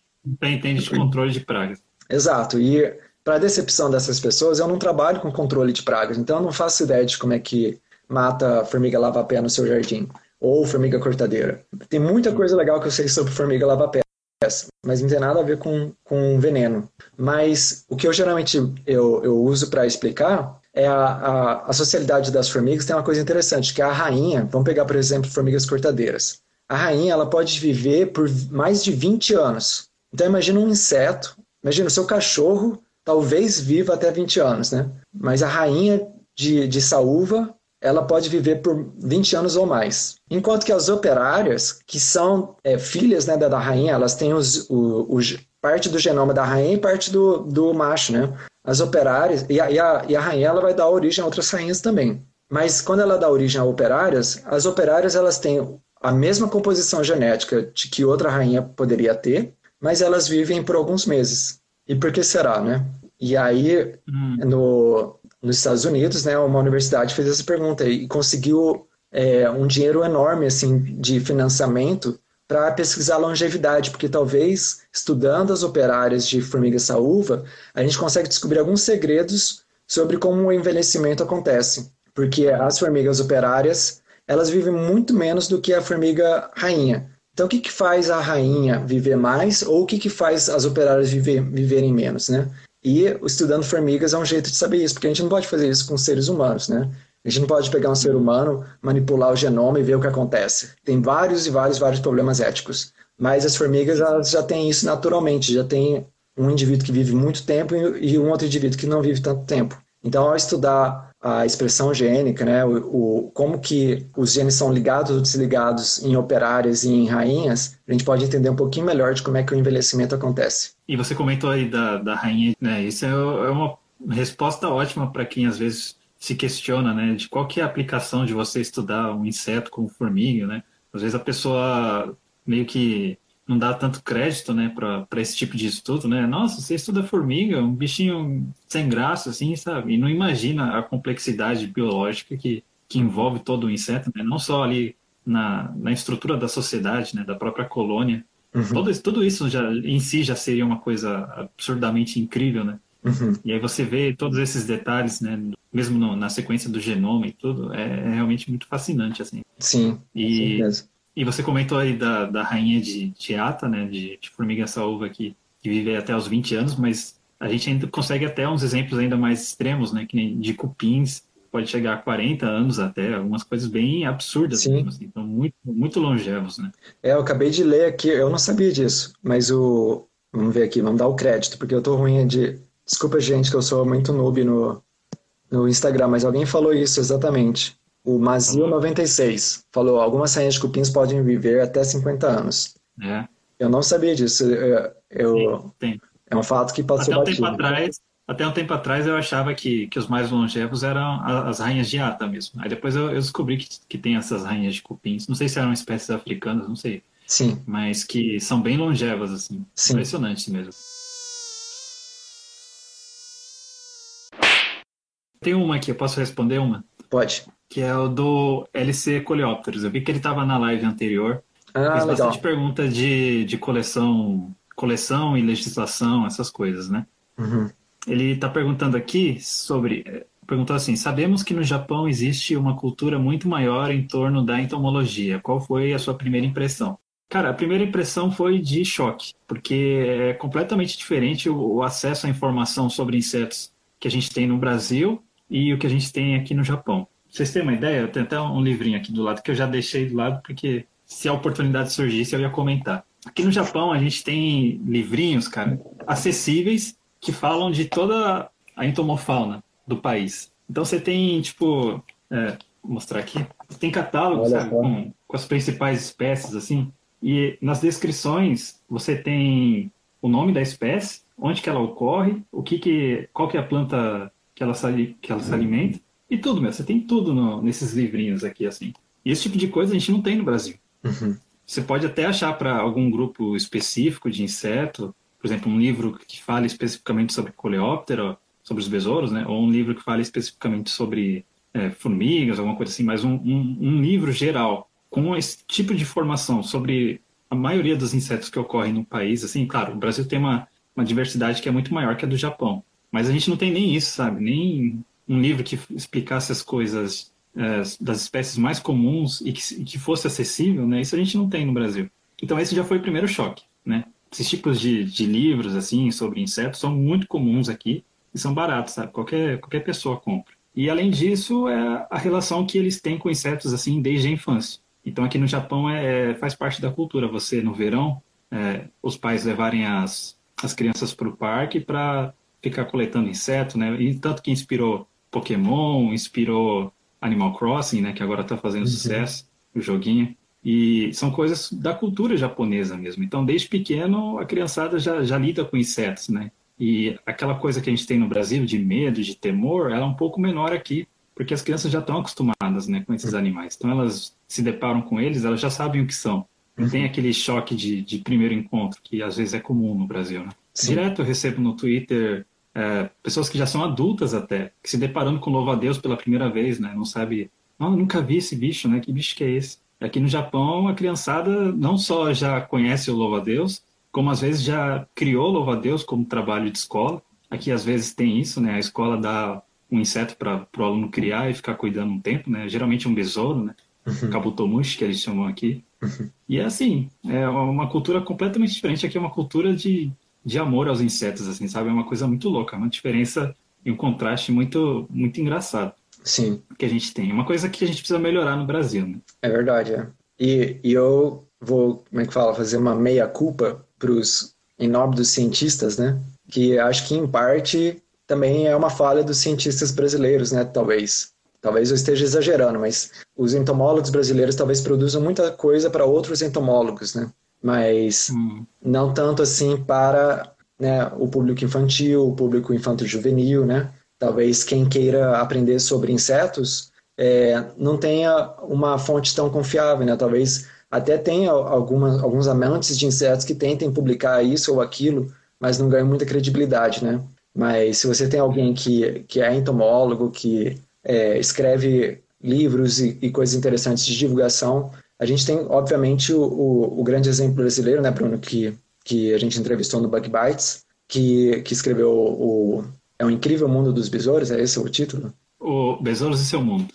entende de controle de pragas. Exato. E para decepção dessas pessoas, eu não trabalho com controle de pragas, então eu não faço ideia de como é que mata a formiga lava-pé no seu jardim ou formiga cortadeira. Tem muita coisa legal que eu sei sobre formiga lava-pés, mas não tem nada a ver com, com veneno. Mas o que eu geralmente eu, eu uso para explicar é a, a, a, socialidade das formigas tem uma coisa interessante, que a rainha, vamos pegar, por exemplo, formigas cortadeiras. A rainha ela pode viver por mais de 20 anos. Então imagina um inseto, imagina o seu cachorro talvez viva até 20 anos, né? Mas a rainha de, de saúva, ela pode viver por 20 anos ou mais. Enquanto que as operárias, que são é, filhas né, da, da, rainha, elas têm os, o, o, parte do genoma da rainha e parte do, do macho, né? As operárias, e a, e a, e a rainha ela vai dar origem a outras rainhas também. Mas quando ela dá origem a operárias, as operárias elas têm a mesma composição genética de que outra rainha poderia ter, mas elas vivem por alguns meses. E por que será, né? E aí, hum. no, nos Estados Unidos, né, uma universidade fez essa pergunta e conseguiu é, um dinheiro enorme assim de financiamento para pesquisar longevidade, porque talvez estudando as operárias de formiga saúva, a gente consegue descobrir alguns segredos sobre como o envelhecimento acontece. Porque as formigas operárias, elas vivem muito menos do que a formiga rainha. Então, o que, que faz a rainha viver mais ou o que, que faz as operárias viver, viverem menos, né? E estudando formigas é um jeito de saber isso, porque a gente não pode fazer isso com seres humanos, né? A gente não pode pegar um ser humano, manipular o genoma e ver o que acontece. Tem vários e vários, vários problemas éticos. Mas as formigas elas já têm isso naturalmente, já tem um indivíduo que vive muito tempo e um outro indivíduo que não vive tanto tempo. Então, ao estudar a expressão gênica, né, o, o, como que os genes são ligados ou desligados em operárias e em rainhas, a gente pode entender um pouquinho melhor de como é que o envelhecimento acontece. E você comentou aí da, da rainha, né, isso é, é uma resposta ótima para quem às vezes se questiona, né, de qual que é a aplicação de você estudar um inseto como formiga, né? Às vezes a pessoa meio que não dá tanto crédito, né, para esse tipo de estudo, né? Nossa, você estuda formiga, um bichinho sem graça, assim, sabe? E não imagina a complexidade biológica que, que envolve todo o inseto, né? Não só ali na, na estrutura da sociedade, né, da própria colônia. Uhum. Todo, tudo isso já em si já seria uma coisa absurdamente incrível, né? Uhum. E aí você vê todos esses detalhes, né? Mesmo no, na sequência do genoma e tudo, é, é realmente muito fascinante, assim. Sim, e, e você comentou aí da, da rainha de, de ata, né, de, de formiga saúva que, que vive até os 20 anos, mas a gente ainda consegue até uns exemplos ainda mais extremos, né, que nem de cupins, pode chegar a 40 anos até, algumas coisas bem absurdas, Sim. Mesmo, assim, então muito, muito longevos, né. É, eu acabei de ler aqui, eu não sabia disso, mas o... Vamos ver aqui, vamos dar o crédito, porque eu tô ruim de... Desculpa, gente, que eu sou muito noob no, no Instagram, mas alguém falou isso exatamente. O Mazil 96 falou: algumas rainhas de cupins podem viver até 50 anos. É. Eu não sabia disso. Eu, eu. É um fato que passou até um tempo atrás Até um tempo atrás eu achava que, que os mais longevos eram as rainhas de ata mesmo. Aí depois eu, eu descobri que, que tem essas rainhas de cupins. Não sei se eram espécies africanas, não sei. Sim. Mas que são bem longevas, assim. Sim. Impressionante mesmo. Tem uma aqui, eu posso responder uma? Pode que é o do LC Coleópteros. Eu vi que ele estava na live anterior. Ah, Fez bastante pergunta de, de coleção, coleção e legislação, essas coisas, né? Uhum. Ele está perguntando aqui sobre. Perguntou assim: Sabemos que no Japão existe uma cultura muito maior em torno da entomologia. Qual foi a sua primeira impressão? Cara, a primeira impressão foi de choque, porque é completamente diferente o, o acesso à informação sobre insetos que a gente tem no Brasil e o que a gente tem aqui no Japão vocês têm uma ideia? Eu tenho até um livrinho aqui do lado que eu já deixei do lado porque se a oportunidade surgisse eu ia comentar. Aqui no Japão a gente tem livrinhos, cara, acessíveis que falam de toda a entomofauna do país. Então você tem, tipo, é, vou mostrar aqui, tem catálogos sabe, com, com as principais espécies, assim, e nas descrições você tem o nome da espécie, onde que ela ocorre, o que que, qual que é a planta que ela, que ela se alimenta, e tudo, meu. Você tem tudo no, nesses livrinhos aqui, assim. E esse tipo de coisa a gente não tem no Brasil. Uhum. Você pode até achar para algum grupo específico de inseto, por exemplo, um livro que fale especificamente sobre coleóptero, sobre os besouros, né? Ou um livro que fale especificamente sobre é, formigas, alguma coisa assim, mas um, um, um livro geral com esse tipo de informação sobre a maioria dos insetos que ocorrem no país, assim, claro, o Brasil tem uma, uma diversidade que é muito maior que a do Japão, mas a gente não tem nem isso, sabe? Nem um livro que explicasse as coisas é, das espécies mais comuns e que, que, fosse acessível, né? Isso a gente não tem no Brasil. Então esse já foi o primeiro choque, né? Esses tipos de, de livros assim sobre insetos são muito comuns aqui e são baratos, sabe? Qualquer qualquer pessoa compra. E além disso é a relação que eles têm com insetos assim desde a infância. Então aqui no Japão é, é faz parte da cultura. Você no verão é, os pais levarem as as crianças para o parque para ficar coletando inseto, né? E tanto que inspirou Pokémon, inspirou Animal Crossing, né? Que agora está fazendo uhum. sucesso, o joguinho. E são coisas da cultura japonesa mesmo. Então, desde pequeno, a criançada já, já lida com insetos, né? E aquela coisa que a gente tem no Brasil de medo, de temor, ela é um pouco menor aqui, porque as crianças já estão acostumadas né, com esses animais. Então, elas se deparam com eles, elas já sabem o que são. Não tem aquele choque de, de primeiro encontro, que às vezes é comum no Brasil, né? Direto eu recebo no Twitter é, pessoas que já são adultas até, que se deparando com louva-a-Deus pela primeira vez, né? Não sabe, não, nunca vi esse bicho, né? Que bicho que é esse? Aqui no Japão, a criançada não só já conhece o louva-a-Deus, como às vezes já criou louva-a-Deus como trabalho de escola. Aqui às vezes tem isso, né? A escola dá um inseto para o aluno criar e ficar cuidando um tempo, né? Geralmente um besouro, né? Uhum. Kabutomushi, que eles chamam aqui. Uhum. E é assim, é uma cultura completamente diferente. Aqui é uma cultura de, de amor aos insetos, assim, sabe? É uma coisa muito louca, uma diferença e um contraste muito, muito engraçado. Sim. Que a gente tem. Uma coisa que a gente precisa melhorar no Brasil, né? É verdade, é. E, e eu vou, como é que fala, fazer uma meia-culpa para os, em nome dos cientistas, né? Que acho que, em parte, também é uma falha dos cientistas brasileiros, né? Talvez. Talvez eu esteja exagerando, mas os entomólogos brasileiros talvez produzam muita coisa para outros entomólogos, né? Mas hum. não tanto assim para né, o público infantil, o público infanto-juvenil, né? Talvez quem queira aprender sobre insetos é, não tenha uma fonte tão confiável, né? Talvez até tenha alguma, alguns amantes de insetos que tentem publicar isso ou aquilo, mas não ganham muita credibilidade, né? Mas se você tem alguém que, que é entomólogo, que é, escreve livros e, e, coisas interessantes de divulgação, a gente tem, obviamente, o, o, o, grande exemplo brasileiro, né, Bruno, que, que a gente entrevistou no Bug Bites, que, que escreveu o, É o Incrível Mundo dos Besouros, é esse o título? O Besouros e Seu Mundo.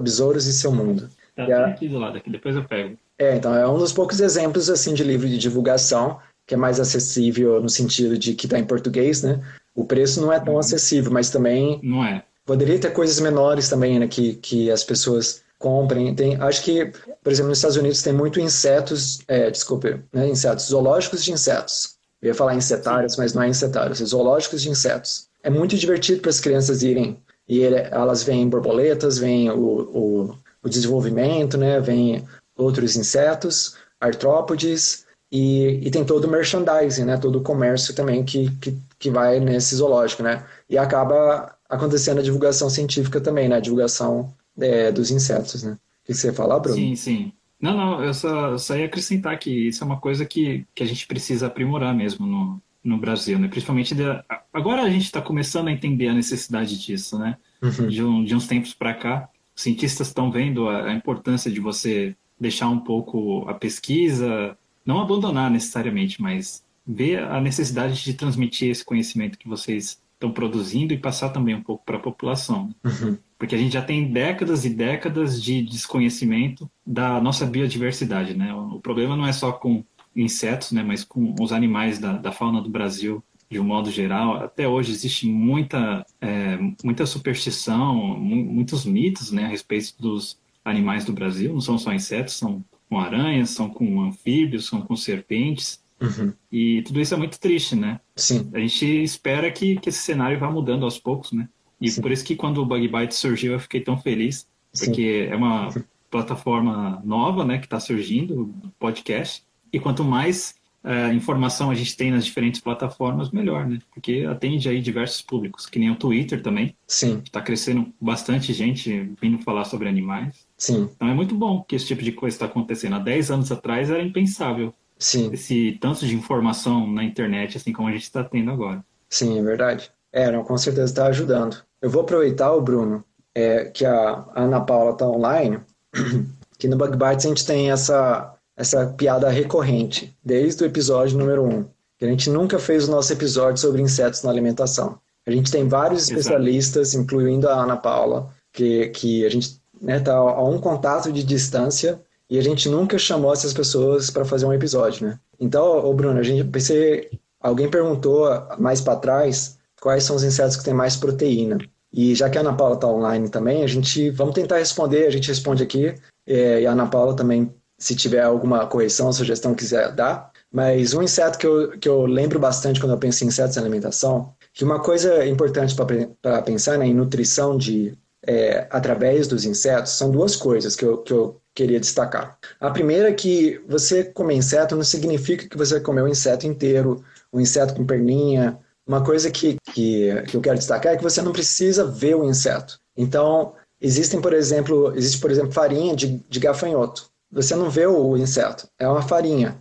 Besouros e Seu Mundo. Tá é, aqui do lado, aqui, depois eu pego. É, então, é um dos poucos exemplos, assim, de livro de divulgação, que é mais acessível no sentido de que está em português, né? O preço não é tão uhum. acessível, mas também... Não é. Poderia ter coisas menores também, né? Que, que as pessoas comprem. Tem, acho que, por exemplo, nos Estados Unidos tem muito insetos, é, desculpe, né, insetos, zoológicos de insetos. Eu ia falar insetários, mas não é insetários, é zoológicos de insetos. É muito divertido para as crianças irem. E ele, elas veem borboletas, veem o, o, o desenvolvimento, né? Vêm outros insetos, artrópodes, e, e, tem todo o merchandising, né? Todo o comércio também que, que, que vai nesse zoológico, né? E acaba acontecendo a divulgação científica também, né? A divulgação é, dos insetos, né? O que você ia falar, Bruno? Sim, sim. Não, não, eu só, só ia acrescentar que isso é uma coisa que, que a gente precisa aprimorar mesmo no, no Brasil, né? Principalmente de, agora a gente está começando a entender a necessidade disso, né? Uhum. De, um, de uns tempos para cá, os cientistas estão vendo a, a, importância de você deixar um pouco a pesquisa, não abandonar necessariamente, mas ver a necessidade de transmitir esse conhecimento que vocês estão produzindo e passar também um pouco para a população. Uhum. Porque a gente já tem décadas e décadas de desconhecimento da nossa biodiversidade, né? O problema não é só com insetos, né, mas com os animais da, da fauna do Brasil de um modo geral. Até hoje existe muita, é, muita superstição, muitos mitos né, a respeito dos animais do Brasil. Não são só insetos, são com aranhas, são com anfíbios, são com serpentes. Uhum. E tudo isso é muito triste, né? Sim. A gente espera que, que esse cenário vá mudando aos poucos, né? E Sim. por isso que quando o Bug Bite surgiu eu fiquei tão feliz, porque Sim. é uma plataforma nova, né, que está surgindo, podcast. E quanto mais uh, informação a gente tem nas diferentes plataformas, melhor, né? Porque atende aí diversos públicos, que nem o Twitter também. Sim. Está crescendo bastante gente vindo falar sobre animais. Sim. Então é muito bom que esse tipo de coisa está acontecendo. Há 10 anos atrás era impensável Sim. esse tanto de informação na internet, assim como a gente está tendo agora. Sim, é verdade. É, não, com certeza está ajudando. Eu vou aproveitar, o Bruno, é, que a Ana Paula está online, que no Bug Bites a gente tem essa, essa piada recorrente, desde o episódio número 1, um, que a gente nunca fez o nosso episódio sobre insetos na alimentação. A gente tem vários Exato. especialistas, incluindo a Ana Paula, que, que a gente está né, tá a um contato de distância e a gente nunca chamou essas pessoas para fazer um episódio, né? Então, ô Bruno, a gente pensei, alguém perguntou mais para trás quais são os insetos que têm mais proteína. E já que a Ana Paula está online também, a gente vamos tentar responder, a gente responde aqui. É, e a Ana Paula também, se tiver alguma correção, sugestão quiser dar. Mas um inseto que eu, que eu lembro bastante quando eu penso em insetos em alimentação que uma coisa importante para pensar né, em nutrição de é, através dos insetos são duas coisas que eu, que eu queria destacar. A primeira é que você comer inseto não significa que você comer o inseto inteiro, o inseto com perninha. Uma coisa que, que, que eu quero destacar é que você não precisa ver o inseto. Então, existem, por exemplo, existe, por exemplo, farinha de, de gafanhoto. Você não vê o inseto, é uma farinha.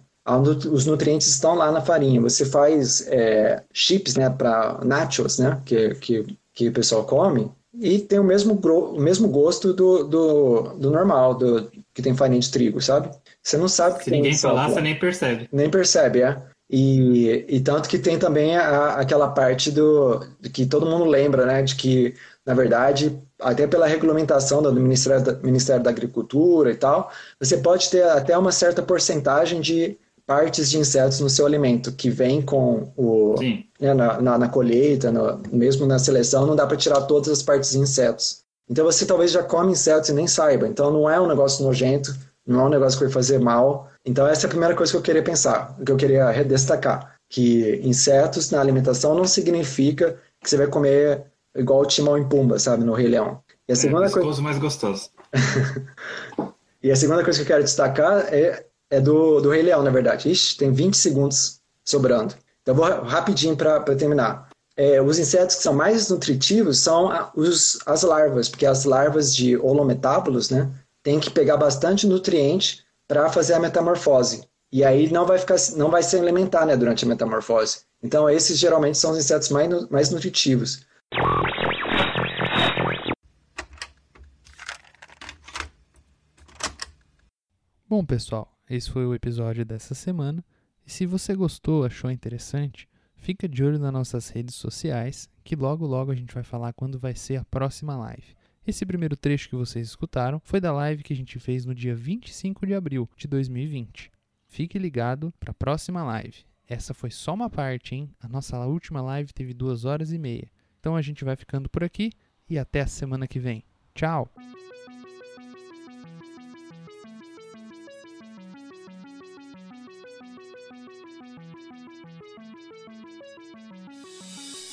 Os nutrientes estão lá na farinha. Você faz é, chips, né, para nachos, né, que, que, que o pessoal come, e tem o mesmo, o mesmo gosto do, do, do normal, do, que tem farinha de trigo, sabe? Você não sabe que Se tem ninguém falar, você nem percebe. Nem percebe, é. E, e tanto que tem também a, aquela parte do que todo mundo lembra, né? De que, na verdade, até pela regulamentação do Ministério da, Ministério da Agricultura e tal, você pode ter até uma certa porcentagem de partes de insetos no seu alimento, que vem com o. Né, na, na, na, colheita, no, mesmo na seleção, não dá para tirar todas as partes de insetos. Então você talvez já come insetos e nem saiba. Então não é um negócio nojento, não é um negócio que vai fazer mal. Então essa é a primeira coisa que eu queria pensar, que eu queria destacar. Que insetos na alimentação não significa que você vai comer igual o Timão em Pumba, sabe, no Rei Leão. E a é, segunda é, coisa... mais gostoso. e a segunda coisa que eu quero destacar é é do, do Rei Leão, na verdade. Ixi, tem 20 segundos sobrando. Então, vou rapidinho para terminar. É, os insetos que são mais nutritivos são os, as larvas, porque as larvas de holometábulos, né, tem que pegar bastante nutriente para fazer a metamorfose. E aí não vai ficar, não vai se alimentar, né, durante a metamorfose. Então esses geralmente são os insetos mais, mais nutritivos. Bom, pessoal, esse foi o episódio dessa semana. E se você gostou, achou interessante, fica de olho nas nossas redes sociais, que logo logo a gente vai falar quando vai ser a próxima live. Esse primeiro trecho que vocês escutaram foi da live que a gente fez no dia 25 de abril de 2020. Fique ligado para a próxima live. Essa foi só uma parte, hein? A nossa última live teve duas horas e meia. Então a gente vai ficando por aqui e até a semana que vem. Tchau!